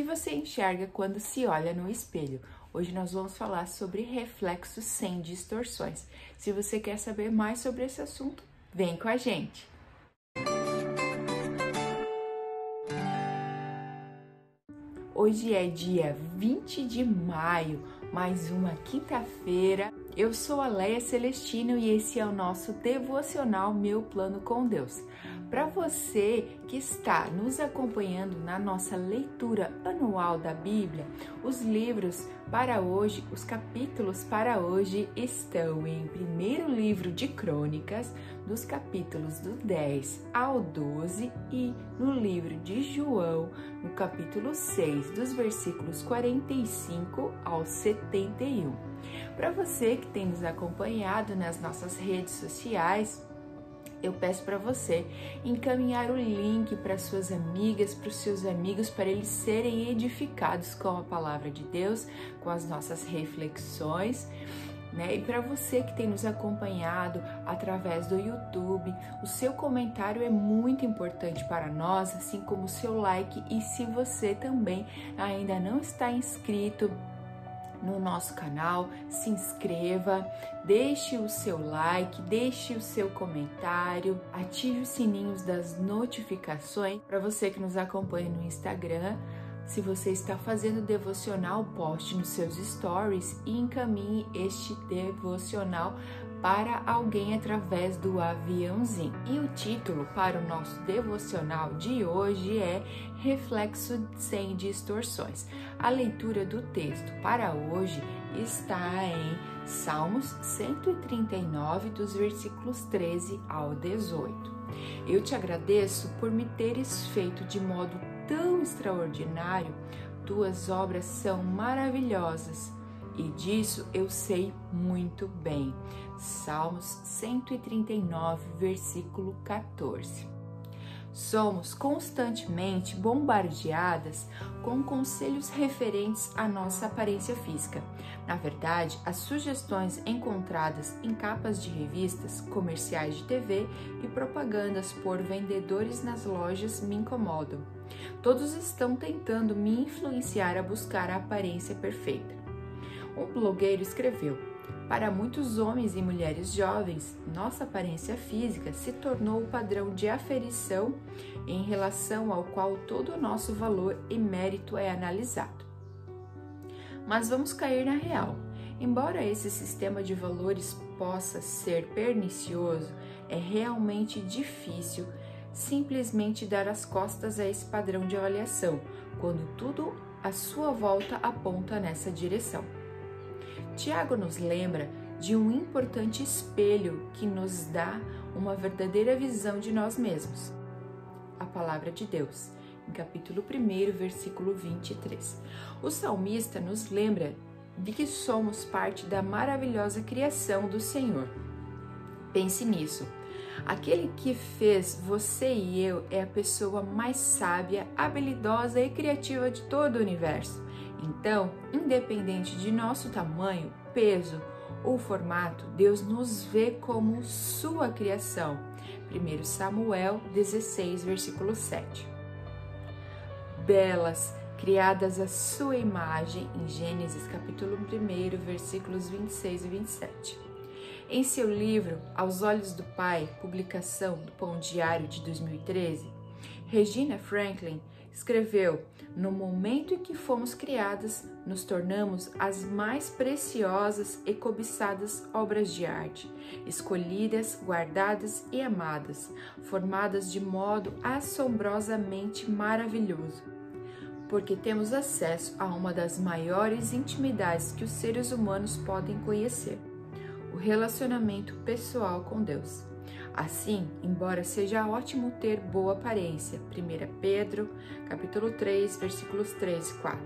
que você enxerga quando se olha no espelho? Hoje nós vamos falar sobre reflexos sem distorções. Se você quer saber mais sobre esse assunto, vem com a gente! Hoje é dia 20 de maio, mais uma quinta-feira. Eu sou a Leia Celestino e esse é o nosso devocional Meu Plano com Deus. Para você que está nos acompanhando na nossa leitura anual da Bíblia, os livros para hoje, os capítulos para hoje estão em livro de Crônicas, dos capítulos do 10 ao 12 e no livro de João, no capítulo 6, dos versículos 45 ao 71. Para você que tem nos acompanhado nas nossas redes sociais, eu peço para você encaminhar o link para suas amigas, para os seus amigos, para eles serem edificados com a palavra de Deus, com as nossas reflexões. Né? E para você que tem nos acompanhado através do YouTube, o seu comentário é muito importante para nós, assim como o seu like. E se você também ainda não está inscrito, no nosso canal, se inscreva, deixe o seu like, deixe o seu comentário, ative os sininhos das notificações para você que nos acompanha no Instagram. Se você está fazendo devocional, poste nos seus stories e encaminhe este devocional para alguém através do aviãozinho. E o título para o nosso devocional de hoje é Reflexo sem distorções. A leitura do texto para hoje está em Salmos 139, dos versículos 13 ao 18. Eu te agradeço por me teres feito de modo tão extraordinário, tuas obras são maravilhosas e disso eu sei muito bem. Salmos 139, versículo 14. Somos constantemente bombardeadas com conselhos referentes à nossa aparência física. Na verdade, as sugestões encontradas em capas de revistas, comerciais de TV e propagandas por vendedores nas lojas me incomodam. Todos estão tentando me influenciar a buscar a aparência perfeita. Um blogueiro escreveu: Para muitos homens e mulheres jovens, nossa aparência física se tornou o padrão de aferição em relação ao qual todo o nosso valor e mérito é analisado. Mas vamos cair na real. Embora esse sistema de valores possa ser pernicioso, é realmente difícil simplesmente dar as costas a esse padrão de avaliação, quando tudo à sua volta aponta nessa direção. Tiago nos lembra de um importante espelho que nos dá uma verdadeira visão de nós mesmos. A palavra de Deus, em capítulo 1, versículo 23. O salmista nos lembra de que somos parte da maravilhosa criação do Senhor. Pense nisso. Aquele que fez você e eu é a pessoa mais sábia, habilidosa e criativa de todo o universo. Então, independente de nosso tamanho, peso ou formato, Deus nos vê como sua criação. 1 Samuel 16, versículo 7. Belas, criadas à sua imagem, em Gênesis capítulo 1, versículos 26 e 27. Em seu livro Aos Olhos do Pai, publicação do Pão Diário de 2013, Regina Franklin escreveu: No momento em que fomos criadas, nos tornamos as mais preciosas e cobiçadas obras de arte, escolhidas, guardadas e amadas, formadas de modo assombrosamente maravilhoso. Porque temos acesso a uma das maiores intimidades que os seres humanos podem conhecer: o relacionamento pessoal com Deus. Assim, embora seja ótimo ter boa aparência, 1 Pedro, capítulo 3, versículos 3 e 4.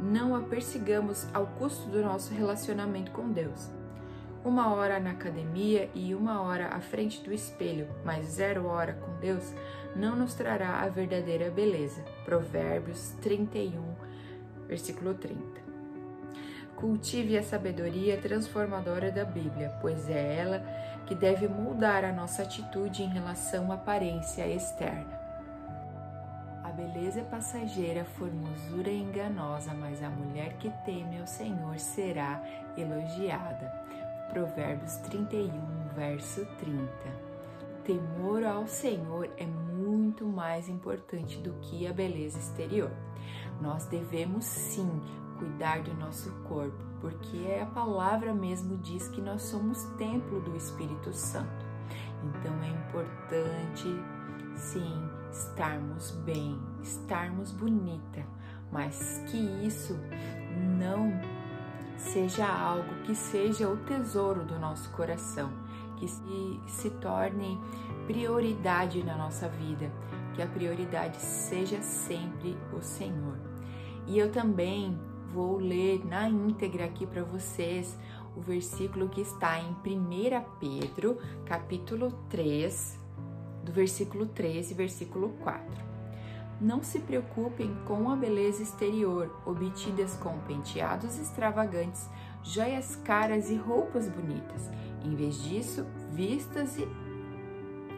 Não a persigamos ao custo do nosso relacionamento com Deus. Uma hora na academia e uma hora à frente do espelho, mas zero hora com Deus, não nos trará a verdadeira beleza. Provérbios 31, versículo 30. Cultive a sabedoria transformadora da Bíblia, pois é ela que deve moldar a nossa atitude em relação à aparência externa. A beleza é passageira, a formosura é enganosa, mas a mulher que teme ao Senhor será elogiada. Provérbios 31, verso 30. Temor ao Senhor é muito mais importante do que a beleza exterior. Nós devemos sim cuidar do nosso corpo, porque a palavra mesmo diz que nós somos templo do Espírito Santo. Então é importante sim estarmos bem, estarmos bonita, mas que isso não seja algo que seja o tesouro do nosso coração, que se, se torne prioridade na nossa vida, que a prioridade seja sempre o Senhor. E eu também vou ler na íntegra aqui para vocês o versículo que está em 1 Pedro, capítulo 3, do versículo 13, versículo 4. Não se preocupem com a beleza exterior, obtidas com penteados extravagantes, joias caras e roupas bonitas. Em vez disso, vistas e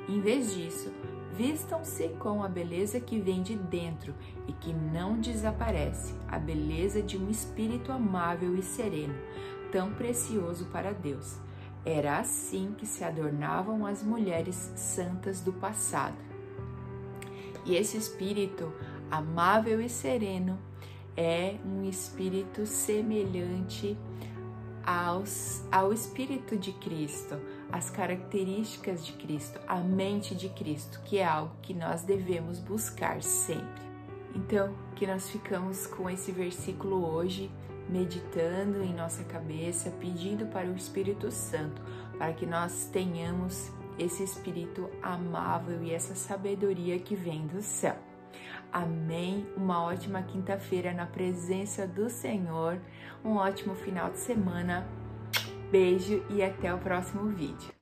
em vez disso, vistam-se com a beleza que vem de dentro e que não desaparece, a beleza de um espírito amável e sereno, tão precioso para Deus. Era assim que se adornavam as mulheres santas do passado. E esse espírito amável e sereno é um espírito semelhante aos, ao espírito de Cristo, as características de Cristo, a mente de Cristo, que é algo que nós devemos buscar sempre. Então, que nós ficamos com esse versículo hoje meditando em nossa cabeça, pedindo para o Espírito Santo, para que nós tenhamos esse espírito amável e essa sabedoria que vem do céu. Amém. Uma ótima quinta-feira na presença do Senhor. Um ótimo final de semana. Beijo e até o próximo vídeo.